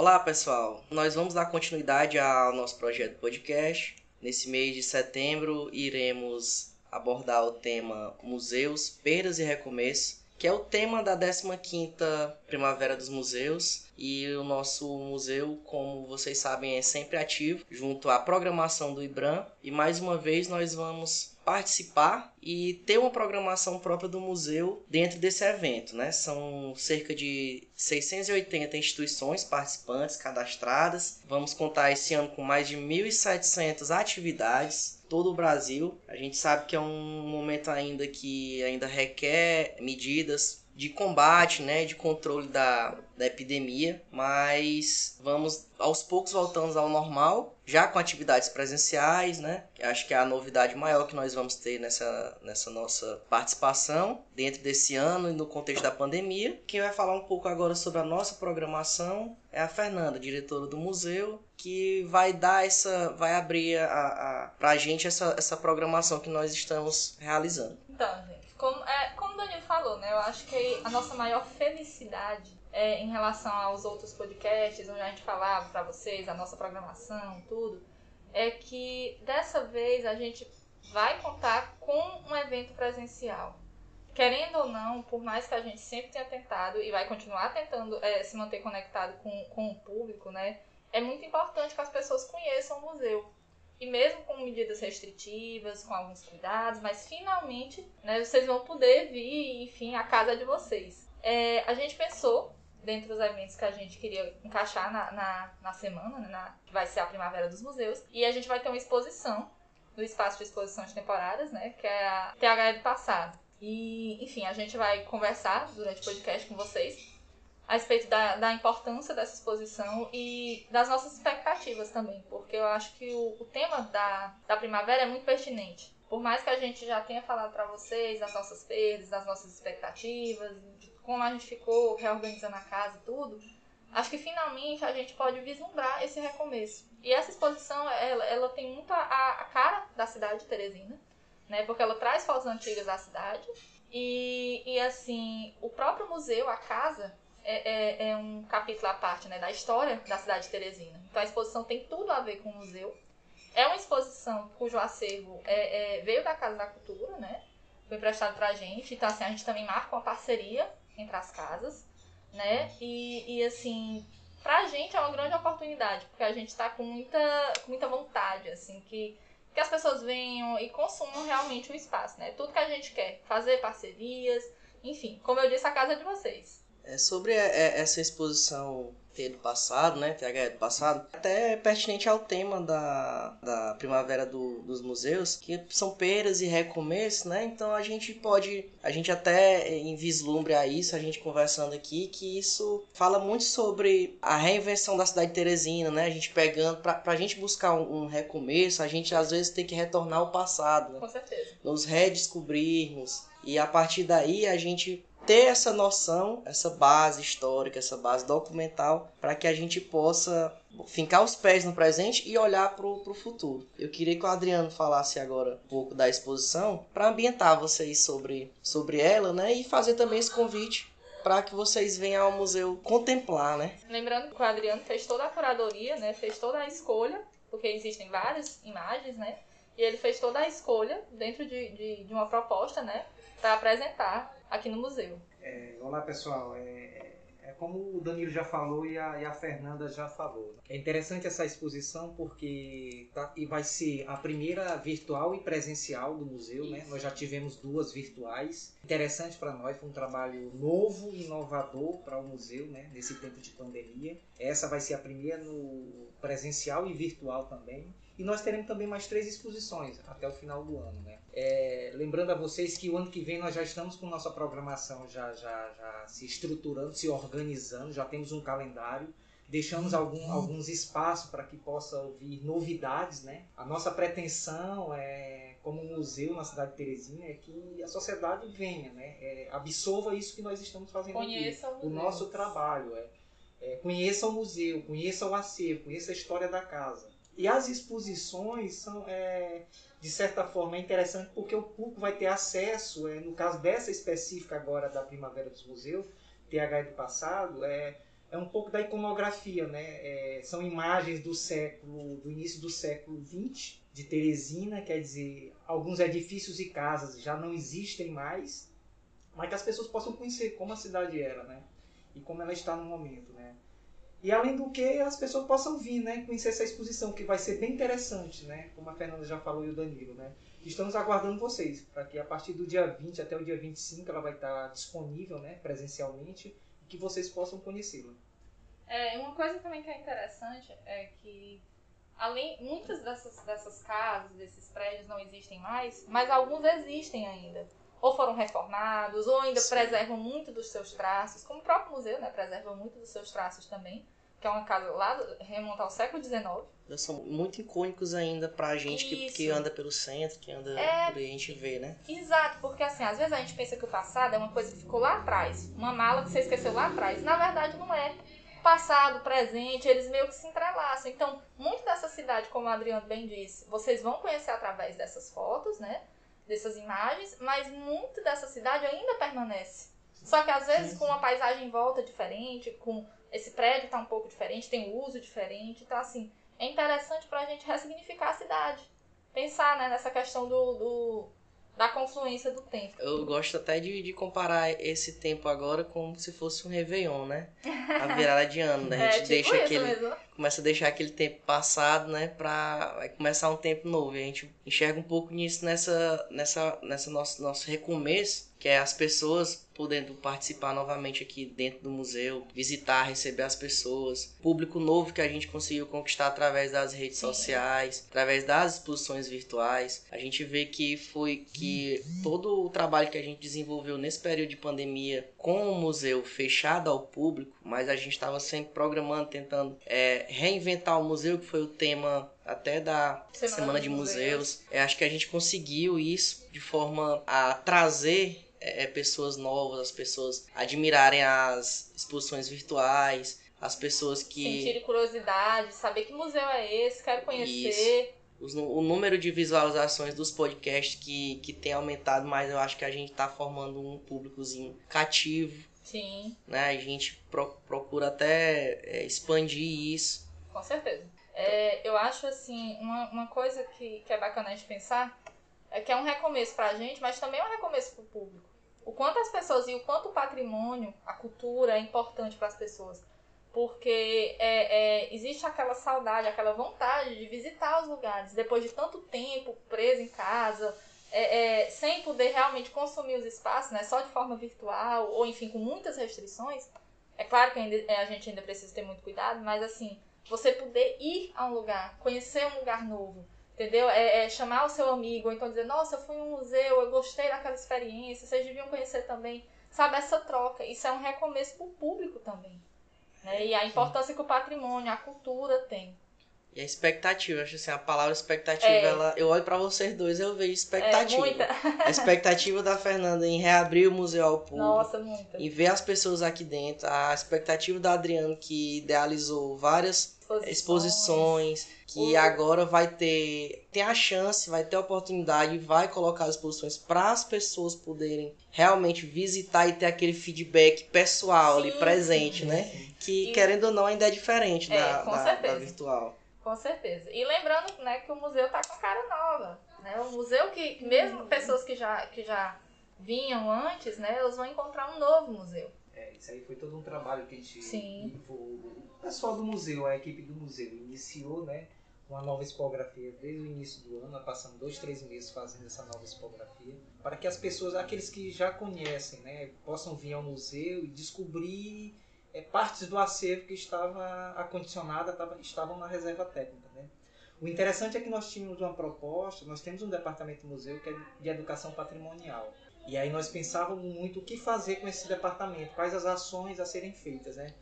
Olá, pessoal. Nós vamos dar continuidade ao nosso projeto podcast. Nesse mês de setembro, iremos abordar o tema Museus, Perdas e Recomeço, que é o tema da 15ª Primavera dos Museus, e o nosso museu, como vocês sabem, é sempre ativo junto à programação do IBRAM, e mais uma vez nós vamos participar e ter uma programação própria do museu dentro desse evento, né? São cerca de 680 instituições participantes cadastradas. Vamos contar esse ano com mais de 1.700 atividades todo o Brasil. A gente sabe que é um momento ainda que ainda requer medidas de combate, né, de controle da, da epidemia, mas vamos aos poucos voltamos ao normal, já com atividades presenciais, né? Acho que é a novidade maior que nós vamos ter nessa, nessa nossa participação dentro desse ano e no contexto da pandemia. Quem vai falar um pouco agora sobre a nossa programação é a Fernanda, diretora do museu, que vai dar essa, vai abrir a, a, pra gente essa, essa programação que nós estamos realizando. Então, gente como, é, como o Danilo falou, né? Eu acho que a nossa maior felicidade é, em relação aos outros podcasts, onde a gente falava para vocês a nossa programação, tudo, é que dessa vez a gente vai contar com um evento presencial. Querendo ou não, por mais que a gente sempre tenha tentado e vai continuar tentando é, se manter conectado com, com o público, né? É muito importante que as pessoas conheçam o museu e mesmo com medidas restritivas, com alguns cuidados, mas finalmente né, vocês vão poder vir, enfim, à casa de vocês. É, a gente pensou, dentro dos eventos que a gente queria encaixar na, na, na semana, né, na, que vai ser a Primavera dos Museus, e a gente vai ter uma exposição no espaço de exposições temporárias, né, que é a TH do passado. E, enfim, a gente vai conversar durante o podcast com vocês a respeito da, da importância dessa exposição e das nossas expectativas também, porque eu acho que o, o tema da, da primavera é muito pertinente. Por mais que a gente já tenha falado para vocês das nossas perdas, das nossas expectativas, de como a gente ficou reorganizando a casa e tudo, acho que finalmente a gente pode vislumbrar esse recomeço. E essa exposição, ela, ela tem muito a, a cara da cidade de Teresina, né? Porque ela traz fotos antigas da cidade. E, e assim, o próprio museu, a casa, é, é, é, um capítulo à parte né, da história da cidade de Teresina. Então a exposição tem tudo a ver com o museu. É uma exposição cujo acervo é, é veio da Casa da Cultura, né? Foi emprestado pra gente. Então, assim, a gente também marca uma parceria entre as casas, né? E, e assim, pra gente é uma grande oportunidade, porque a gente tá com muita, com muita vontade, assim, que, que as pessoas venham e consumam realmente o espaço, né? Tudo que a gente quer, fazer parcerias, enfim, como eu disse, a casa é de vocês. É, sobre é, essa exposição T do passado, né, TH do passado, até é pertinente ao tema da, da primavera do, dos museus, que são perdas e recomeços, né, então a gente pode, a gente até em vislumbre a isso, a gente conversando aqui, que isso fala muito sobre a reinvenção da cidade de Teresina, né, a gente pegando, pra, pra gente buscar um, um recomeço, a gente às vezes tem que retornar ao passado, né, Com certeza. nos redescobrirmos, e a partir daí a gente ter essa noção, essa base histórica, essa base documental, para que a gente possa fincar os pés no presente e olhar para o futuro. Eu queria que o Adriano falasse agora um pouco da exposição para ambientar vocês sobre, sobre ela, né? E fazer também esse convite para que vocês venham ao museu contemplar, né? Lembrando que o Adriano fez toda a curadoria, né? Fez toda a escolha, porque existem várias imagens, né? E ele fez toda a escolha dentro de, de, de uma proposta, né? Para apresentar aqui no museu. É, olá pessoal, é, é, como o Danilo já falou e a, e a Fernanda já falou. É interessante essa exposição porque tá, e vai ser a primeira virtual e presencial do museu, né? Nós já tivemos duas virtuais. Interessante para nós, foi um trabalho novo e inovador para o museu, né? Nesse tempo de pandemia. Essa vai ser a primeira no presencial e virtual também. E nós teremos também mais três exposições até o final do ano. Né? É, lembrando a vocês que o ano que vem nós já estamos com nossa programação já, já, já se estruturando, se organizando, já temos um calendário. Deixamos algum, alguns espaços para que possa ouvir novidades. Né? A nossa pretensão é, como museu na cidade de Teresina é que a sociedade venha, né? É, absorva isso que nós estamos fazendo Conheça aqui, o, o nosso trabalho. É, é, conheça o museu, conheça o acervo, conheça a história da casa. E as exposições são, é, de certa forma, é interessante porque o público vai ter acesso, é, no caso dessa específica agora da Primavera dos Museus, TH do passado, é, é um pouco da iconografia, né? É, são imagens do século, do início do século XX, de Teresina, quer dizer, alguns edifícios e casas já não existem mais, mas que as pessoas possam conhecer como a cidade era, né? E como ela está no momento, né? E além do que, as pessoas possam vir, né? Conhecer essa exposição, que vai ser bem interessante, né? Como a Fernanda já falou e o Danilo, né? Estamos aguardando vocês, para que a partir do dia 20 até o dia 25 ela vai estar disponível, né? Presencialmente, e que vocês possam conhecê-la. É, uma coisa também que é interessante é que além muitas dessas, dessas casas, desses prédios não existem mais, mas alguns existem ainda. Ou foram reformados, ou ainda Sim. preservam muito dos seus traços, como o próprio museu, né, preserva muito dos seus traços também, que é uma casa lá remonta ao século XIX. São muito icônicos ainda pra gente que, que, anda pelo centro, que anda é... por aí, a gente vê, né? Exato, porque assim, às vezes a gente pensa que o passado é uma coisa que ficou lá atrás, uma mala que você esqueceu lá atrás. Na verdade, não é passado, presente, eles meio que se entrelaçam. Então, muito dessa cidade, como o Adriano bem disse, vocês vão conhecer através dessas fotos, né? Dessas imagens, mas muito dessa cidade ainda permanece. Só que às vezes com uma paisagem em volta diferente, com esse prédio tá um pouco diferente, tem um uso diferente. Então, assim, é interessante para a gente ressignificar a cidade. Pensar né, nessa questão do, do da confluência do tempo. Eu gosto até de, de comparar esse tempo agora como se fosse um Réveillon, né? A virada de ano, né? A gente é, tipo deixa aquele. Mesmo. Começa a deixar aquele tempo passado, né? Pra vai começar um tempo novo. E a gente enxerga um pouco nisso nessa, nessa, nessa nosso, nosso recomeço, que é as pessoas podendo participar novamente aqui dentro do museu, visitar, receber as pessoas, público novo que a gente conseguiu conquistar através das redes sociais, através das exposições virtuais. A gente vê que foi que todo o trabalho que a gente desenvolveu nesse período de pandemia com o museu fechado ao público, mas a gente estava sempre programando, tentando é, reinventar o museu, que foi o tema até da Semana, Semana de Museus. museus. É, acho que a gente conseguiu isso de forma a trazer é, é, pessoas novas, as pessoas admirarem as exposições virtuais, as pessoas que. Sentirem curiosidade, saber que museu é esse, quero conhecer. Isso. O número de visualizações dos podcasts que, que tem aumentado, mas eu acho que a gente está formando um públicozinho cativo. Sim. Né? A gente pro, procura até é, expandir isso. Com certeza. É, eu acho assim, uma, uma coisa que, que é bacana a gente pensar é que é um recomeço para a gente, mas também é um recomeço para o público. O quanto as pessoas e o quanto o patrimônio, a cultura é importante para as pessoas. Porque é, é, existe aquela saudade, aquela vontade de visitar os lugares depois de tanto tempo preso em casa, é, é sem poder realmente consumir os espaços, né, só de forma virtual, ou enfim, com muitas restrições. É claro que ainda, é, a gente ainda precisa ter muito cuidado, mas assim, você poder ir a um lugar, conhecer um lugar novo, Entendeu? É, é, chamar o seu amigo, ou então dizer, nossa, eu fui em um museu, eu gostei daquela experiência, vocês deviam conhecer também. Sabe, essa troca. Isso é um recomeço para o público também. Né? E a importância que o patrimônio, a cultura tem. E a expectativa, acho assim, a palavra expectativa, é. ela, eu olho para vocês dois eu vejo expectativa. É, muita. a expectativa da Fernanda em reabrir o museu ao público. Nossa, muita. Em ver as pessoas aqui dentro. A expectativa da Adriana, que idealizou várias exposições, exposições que uhum. agora vai ter tem a chance, vai ter a oportunidade e vai colocar as exposições para as pessoas poderem realmente visitar e ter aquele feedback pessoal sim, ali presente, sim, né? Sim. Que e... querendo ou não ainda é diferente é, da, da, da, virtual. Com certeza. E lembrando, né, que o museu tá com cara nova, né? O museu que mesmo pessoas que já que já vinham antes, né, elas vão encontrar um novo museu. É, isso aí foi todo um trabalho que a gente Sim. o pessoal do museu, a equipe do museu iniciou, né? uma nova expografia desde o início do ano, passando dois, três meses fazendo essa nova expografia, para que as pessoas, aqueles que já conhecem, né, possam vir ao museu e descobrir é, partes do acervo que estava acondicionada, estava, estavam na reserva técnica. Né. O interessante é que nós tínhamos uma proposta, nós temos um departamento museu que é de educação patrimonial. E aí nós pensávamos muito o que fazer com esse departamento, quais as ações a serem feitas, né?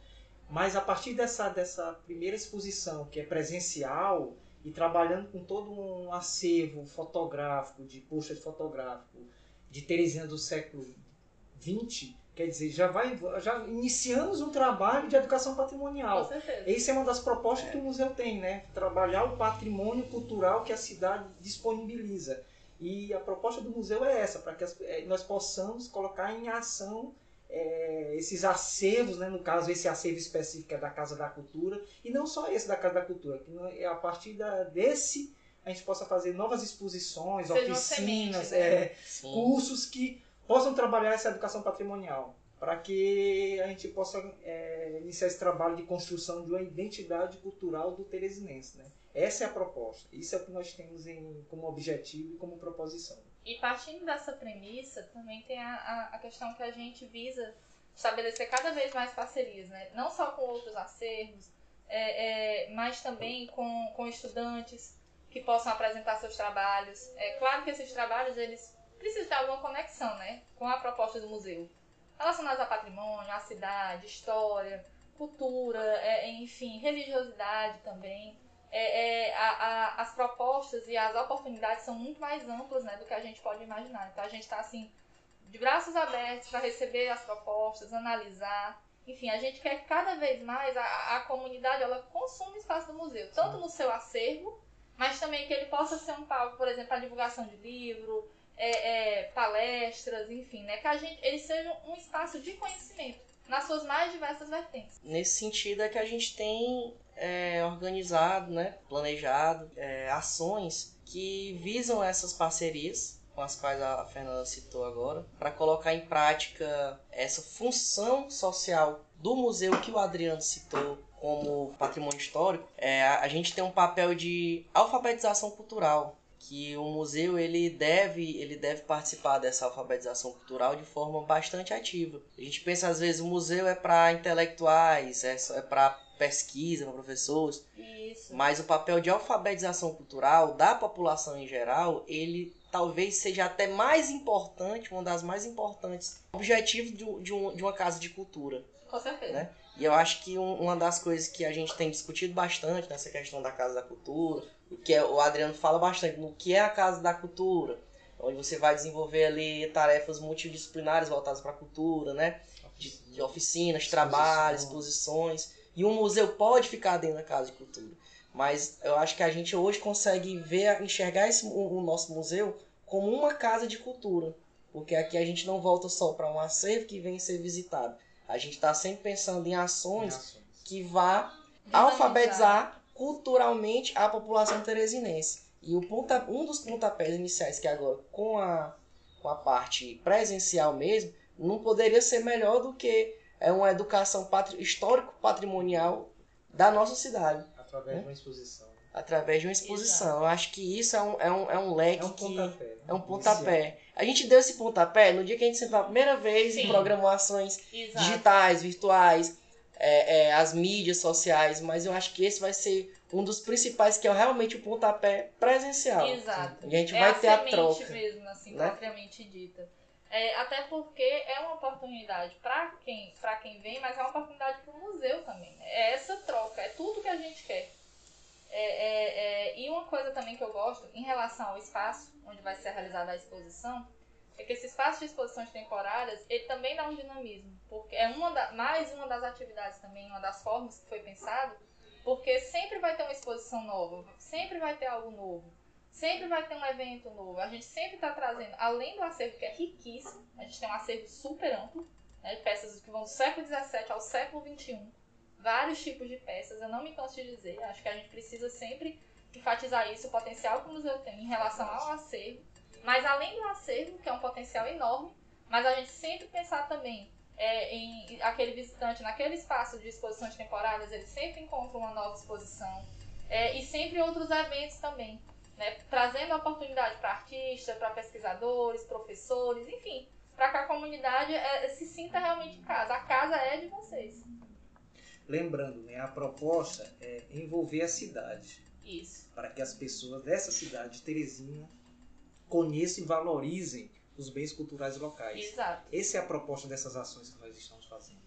Mas a partir dessa, dessa primeira exposição, que é presencial, e trabalhando com todo um acervo fotográfico, de posters fotográfico, de Teresina do século XX, quer dizer, já vai já iniciamos um trabalho de educação patrimonial. Com certeza. Essa é uma das propostas é. que o museu tem, né? Trabalhar o patrimônio cultural que a cidade disponibiliza. E a proposta do museu é essa, para que as, é, nós possamos colocar em ação é, esses acervos, né? no caso, esse acervo específico é da Casa da Cultura, e não só esse da Casa da Cultura, que é a partir da, desse a gente possa fazer novas exposições, Seja oficinas, semente, né? é, cursos que possam trabalhar essa educação patrimonial, para que a gente possa é, iniciar esse trabalho de construção de uma identidade cultural do teresinense. Né? Essa é a proposta, isso é o que nós temos em, como objetivo e como proposição. E partindo dessa premissa, também tem a, a, questão que a gente visa estabelecer cada vez mais parcerias, né? Não só com outros acervos, é, é, mas também com, com estudantes que possam apresentar seus trabalhos. É claro que esses trabalhos eles precisam ter alguma conexão, né, com a proposta do museu, relacionados a patrimônio, a cidade, história, cultura, é, enfim, religiosidade também. É, é, a, a, as propostas e as oportunidades são muito mais amplas né, do que a gente pode imaginar. Então a gente está assim de braços abertos para receber as propostas, analisar. Enfim, a gente quer que cada vez mais a, a comunidade ela consuma o espaço do museu, tanto no seu acervo, mas também que ele possa ser um palco, por exemplo, para divulgação de livro, é, é, palestras, enfim, né? Que a gente, ele seja um espaço de conhecimento nas suas mais diversas vertentes. Nesse sentido é que a gente tem é, organizado, né, planejado é, ações que visam essas parcerias com as quais a Fernanda citou agora, para colocar em prática essa função social do museu que o Adriano citou como patrimônio histórico. É, a gente tem um papel de alfabetização cultural que o museu ele deve ele deve participar dessa alfabetização cultural de forma bastante ativa. A gente pensa às vezes o museu é para intelectuais, é, é para pesquisa, para professores, Isso. mas o papel de alfabetização cultural da população em geral, ele talvez seja até mais importante, uma das mais importantes objetivos de, de, um- de uma casa de cultura. Com certeza. Né? E eu acho que um- uma das coisas que a gente tem discutido bastante nessa questão da Casa da Cultura, que é, o Adriano fala bastante, no que é a Casa da Cultura, onde você vai desenvolver ali tarefas multidisciplinares voltadas para a cultura, né? De, de oficinas, trabalhos, exposições. E um museu pode ficar dentro da Casa de Cultura. Mas eu acho que a gente hoje consegue ver, enxergar esse, o, o nosso museu como uma casa de cultura. Porque aqui a gente não volta só para um acervo que vem ser visitado. A gente está sempre pensando em ações que vá alfabetizar culturalmente a população teresinense. E o ponta, um dos pontapés iniciais, que agora com a, com a parte presencial mesmo, não poderia ser melhor do que é uma educação patri, histórico-patrimonial da nossa cidade, Através de uma exposição. através de uma exposição. Eu acho que isso é um, é um, é um leque É um pontapé. né? É um pontapé. A gente deu esse pontapé no dia que a gente sentou a primeira vez Sim. em programações Exato. digitais, virtuais, é, é, as mídias sociais, mas eu acho que esse vai ser um dos principais, que é realmente o pontapé presencial. Exato. E a gente é vai a ter a troca. mesmo, assim, né? propriamente dita. É, até porque é uma oportunidade para quem, pra quem vem, mas é uma oportunidade para o museu também. né? É essa troca, é tudo que a gente quer. É, é, é, e uma coisa também que eu gosto, em relação ao espaço onde vai ser realizada a exposição, é que esse espaço de exposições temporárias, ele também dá um dinamismo. Porque é uma da, mais uma das atividades também, uma das formas que foi pensado, porque sempre vai ter uma exposição nova, sempre vai ter algo novo. Sempre vai ter um evento novo. A gente sempre está trazendo, além do acervo que é riquíssimo, a gente tem um acervo super amplo, né, de peças que vão do século XVII ao século XXI. Vários tipos de peças, eu não me canso de dizer. Acho que a gente precisa sempre enfatizar isso, o potencial que o museu tem em relação ao acervo. Mas além do acervo, que é um potencial enorme, mas a gente sempre pensar também é, em aquele visitante, naquele espaço de exposições temporárias, ele sempre encontra uma nova exposição. É, e sempre outros eventos também né, trazendo oportunidade para artistas, para pesquisadores, professores, enfim, para que a comunidade é, se sinta realmente em casa. A casa é de vocês. Lembrando, né, a proposta é envolver a cidade, Isso. para que as pessoas dessa cidade, Teresina, conheçam e valorizem os bens culturais locais. Exato. Essa é a proposta dessas ações que nós estamos fazendo.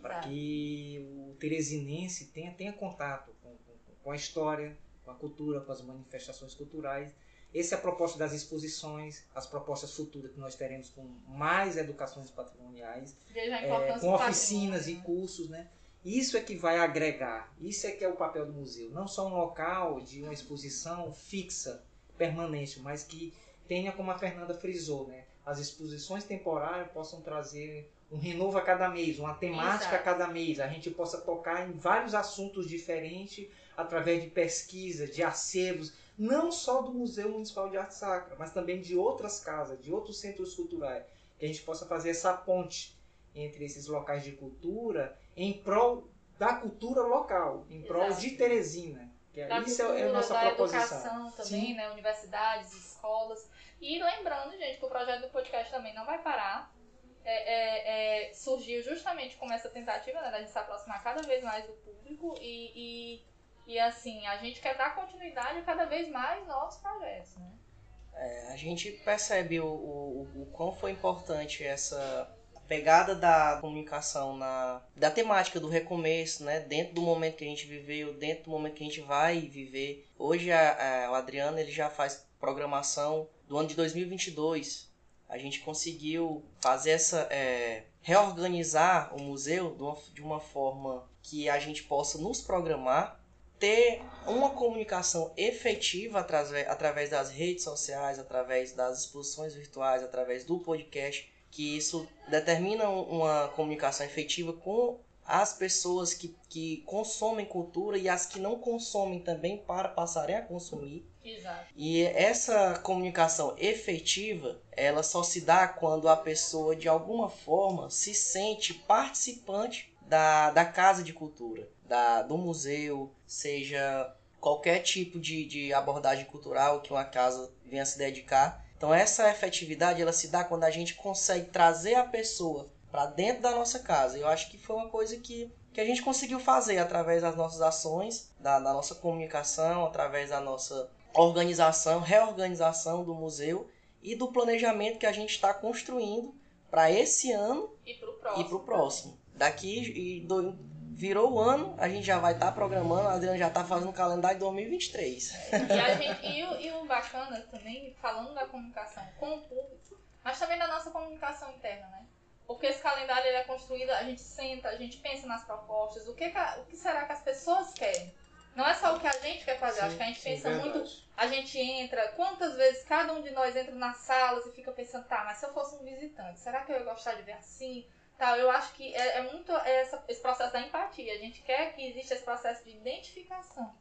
Para Tá. que o teresinense tenha, tenha contato com, com, com a história, com a cultura, com as manifestações culturais. Essa é a proposta das exposições, as propostas futuras que nós teremos com mais educações patrimoniais, é, com oficinas e né? cursos, né? Isso é que vai agregar, isso é que é o papel do museu. Não só um local de uma exposição fixa, permanente, mas que tenha, como a Fernanda frisou, né? as exposições temporárias possam trazer um renovo a cada mês, uma temática Exato. a cada mês, a gente possa tocar em vários assuntos diferentes através de pesquisa, de acervos, não só do Museu Municipal de Arte Sacra, mas também de outras casas, de outros centros culturais, que a gente possa fazer essa ponte entre esses locais de cultura em prol da cultura local, em prol Exato. de Teresina. Que da isso é- cultura, é a nossa da proposição. educação também, Sim. né? Universidades, escolas. E lembrando, gente, que o projeto do podcast também não vai parar. É, é, é, surgiu justamente com essa tentativa né, da gente se aproximar cada vez mais do público e, e, e assim, a gente quer dar continuidade a cada vez mais novos projetos, né? É, a gente percebe o, o, o quão foi importante essa pegada da comunicação na da temática do recomeço, né? Dentro do momento que a gente viveu, dentro do momento que a gente vai viver. Hoje a, a- o Adriano ele já faz programação do ano de 2022. A gente conseguiu fazer essa é, reorganizar o museu de uma, de uma forma que a gente possa nos programar ter uma comunicação efetiva através, através das redes sociais, através das exposições virtuais, através do podcast, que isso determina um- uma comunicação efetiva com as pessoas que, que consomem cultura e as que não consomem também para passarem a consumir. Exato. E essa comunicação efetiva, ela só se dá quando a pessoa, de alguma forma, se sente participante da, da casa de cultura, da, do museu, seja qualquer tipo de, de abordagem cultural que uma casa venha se dedicar. Então essa efetividade, ela se dá quando a gente consegue trazer a pessoa para dentro da nossa casa. Eu acho que foi uma coisa que, que a gente conseguiu fazer através das nossas ações, da, da nossa comunicação, através da nossa organização, reorganização do museu e do planejamento que a gente está construindo para esse ano E pro próximo. e para o próximo. Daqui e do- virou o ano, a gente já vai estar programando, a Adriana já está fazendo o calendário de 2023. E, a gente, e, o, e o bacana também, falando da comunicação com o público, mas também da nossa comunicação interna, né? Porque esse calendário ele é construído, a gente senta, a gente pensa nas propostas, o que, que a- o que será que as pessoas querem? Não é só o que a gente quer fazer, acho que a gente Sim, pensa verdade. muito, a gente entra, quantas vezes cada um de nós entra nas salas e fica pensando, tá, mas se eu fosse um visitante, será que eu ia gostar de ver assim? Tal, eu acho que é, é muito essa- esse processo da empatia. A gente quer que exista esse processo de identificação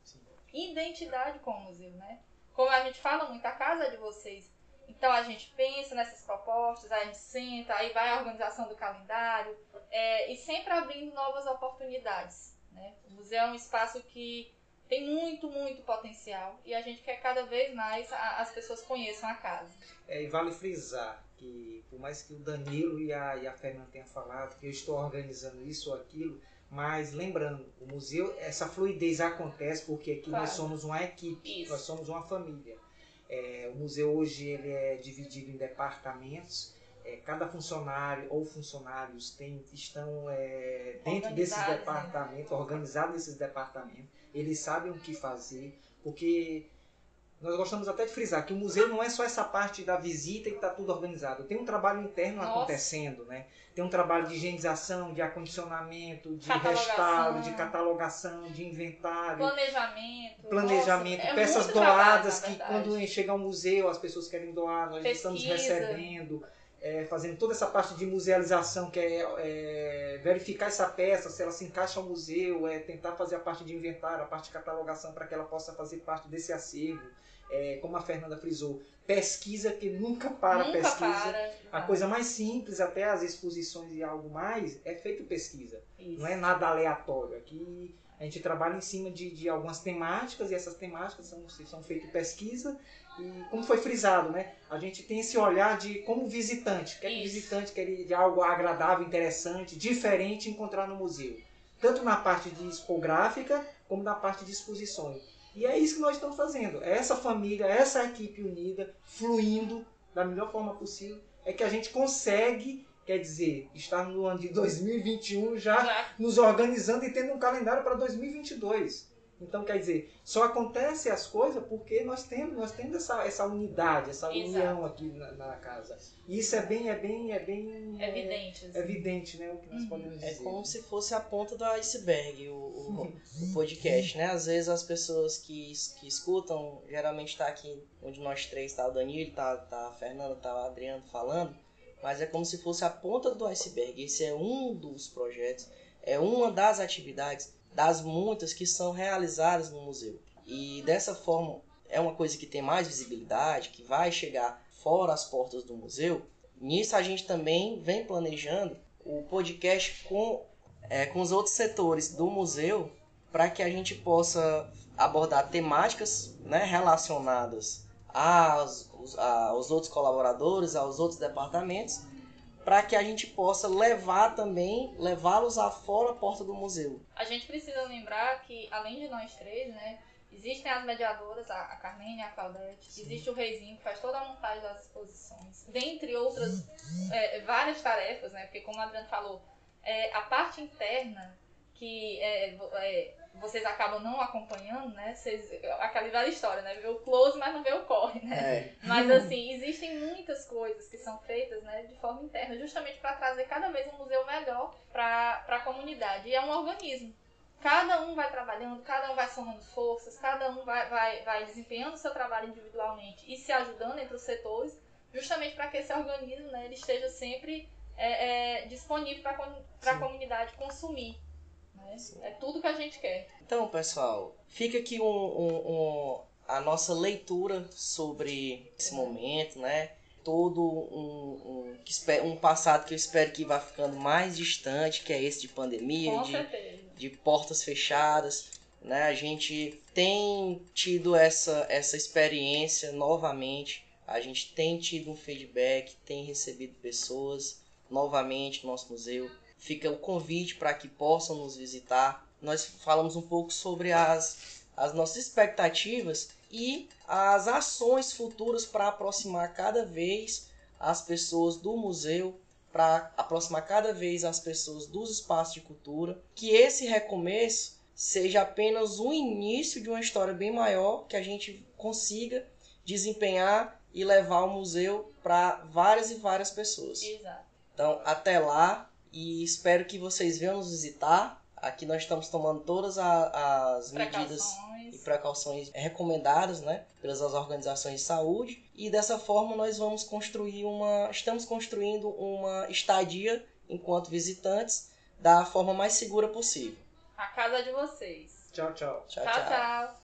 identidade com o museu, né? Como a gente fala muito, a casa de vocês. Então a gente pensa nessas propostas, aí a gente senta, aí vai a organização do calendário é, e sempre abrindo novas oportunidades. Né? O museu é um espaço que tem muito, muito potencial e a gente quer cada vez mais a- as pessoas conheçam a casa. É, e vale frisar que, por mais que o Danilo e a, e a Fernanda tenham falado que eu estou organizando isso ou aquilo, mas lembrando, o museu, essa fluidez acontece porque aqui Claro. nós somos uma equipe, Isso. nós somos uma família. É, o museu hoje ele é dividido em departamentos. É, cada funcionário ou funcionários tem, estão é, dentro desses né? departamentos, organizados nesses departamentos. Eles sabem o que fazer, porque nós gostamos até de frisar que o museu não é só essa parte da visita e está tudo organizado. Tem um trabalho interno Nossa. acontecendo, né? Tem um trabalho de higienização, de acondicionamento, de restauro, de catalogação, de inventário Planejamento. planejamento, nossa, é peças trabalho, doadas na que quando chega ao museu as pessoas querem doar, nós estamos Pesquisa. recebendo, é, fazendo toda essa parte de musealização, que é, é, verificar essa peça, se ela se encaixa ao museu, é tentar fazer a parte de inventário, a parte de catalogação para que ela possa fazer parte desse acervo. É, como a Fernanda frisou, pesquisa que nunca para Nunca pesquisa. para. A coisa mais simples, até as exposições e algo mais, é feito pesquisa. Isso. Não é nada aleatório. Aqui a gente trabalha em cima de, de algumas temáticas e essas temáticas são, são feitas pesquisa e como foi frisado, né? A gente tem esse olhar de como visitante, quer que o visitante quer de algo agradável, interessante, diferente encontrar no museu. Tanto na parte de expográfica como na parte de exposições. E é isso que nós estamos fazendo. É essa família, essa equipe unida, fluindo da melhor forma possível, é que a gente consegue, quer dizer, estar no ano de 2021 já Já nos organizando e tendo um calendário para 2022. Então, quer dizer, só acontece as coisas porque nós temos, nós temos essa, essa unidade, essa Exato. união aqui na, na casa. E isso é bem, é bem, é bem é evidente. assim. é evidente, né, o que nós Uhum. podemos É dizer. como se fosse a ponta do iceberg o, o, o podcast, né? Às vezes as pessoas que, que escutam, geralmente tá aqui onde nós três, tá o Danilo, tá, tá a Fernanda, tá o Adriano falando, mas é como se fosse a ponta do iceberg. Esse é um dos projetos, é uma das atividades das muitas que são realizadas no museu. E dessa forma é uma coisa que tem mais visibilidade, que vai chegar fora as portas do museu. Nisso a gente também vem planejando o podcast com, é, com os outros setores do museu para que a gente possa abordar temáticas né, relacionadas aos, aos outros colaboradores, aos outros departamentos, para que a gente possa levar também, levá-los a fora a porta do museu. A gente precisa lembrar que, além de nós três, né, existem as mediadoras, a, a Carmene e a Claudete, Sim. existe o Reizinho, que faz toda a montagem das exposições, dentre outras é, várias tarefas, né, porque como a Adriana falou, é, a parte interna, que é, é vocês acabam não acompanhando, né? Vocês, aquela velha história, né? Vê o close, mas não vê o corre, né? É. Mas assim, existem muitas coisas que são feitas né, de forma interna, justamente para trazer cada vez um museu melhor para a comunidade. E é um organismo. Cada um vai trabalhando, cada um vai somando forças, cada um vai, vai, vai desempenhando o seu trabalho individualmente e se ajudando entre os setores, justamente para que esse organismo né, ele esteja sempre é, é, disponível para a comunidade consumir. É tudo que a gente quer. Então, pessoal, fica aqui um, um, um, a nossa leitura sobre esse momento, né? Todo um, um, um passado que eu espero que vá ficando mais distante, que é esse de pandemia, de, de portas fechadas. Né? A gente tem tido essa, essa experiência novamente, a gente tem tido um feedback, tem recebido pessoas novamente no nosso museu fica o convite para que possam nos visitar. Nós falamos um pouco sobre as, as nossas expectativas e as ações futuras para aproximar cada vez as pessoas do museu, para aproximar cada vez as pessoas dos espaços de cultura. Que esse recomeço seja apenas um início de uma história bem maior que a gente consiga desempenhar e levar o museu para várias e várias pessoas. Exato. Então, até lá, e espero que vocês venham nos visitar. Aqui nós estamos tomando todas a, as medidas e precauções recomendadas, né, pelas organizações de saúde e dessa forma nós vamos construir uma, estamos construindo uma estadia enquanto visitantes da forma mais segura possível. A casa de vocês. Tchau, tchau. Tchau, tchau. tchau. tchau.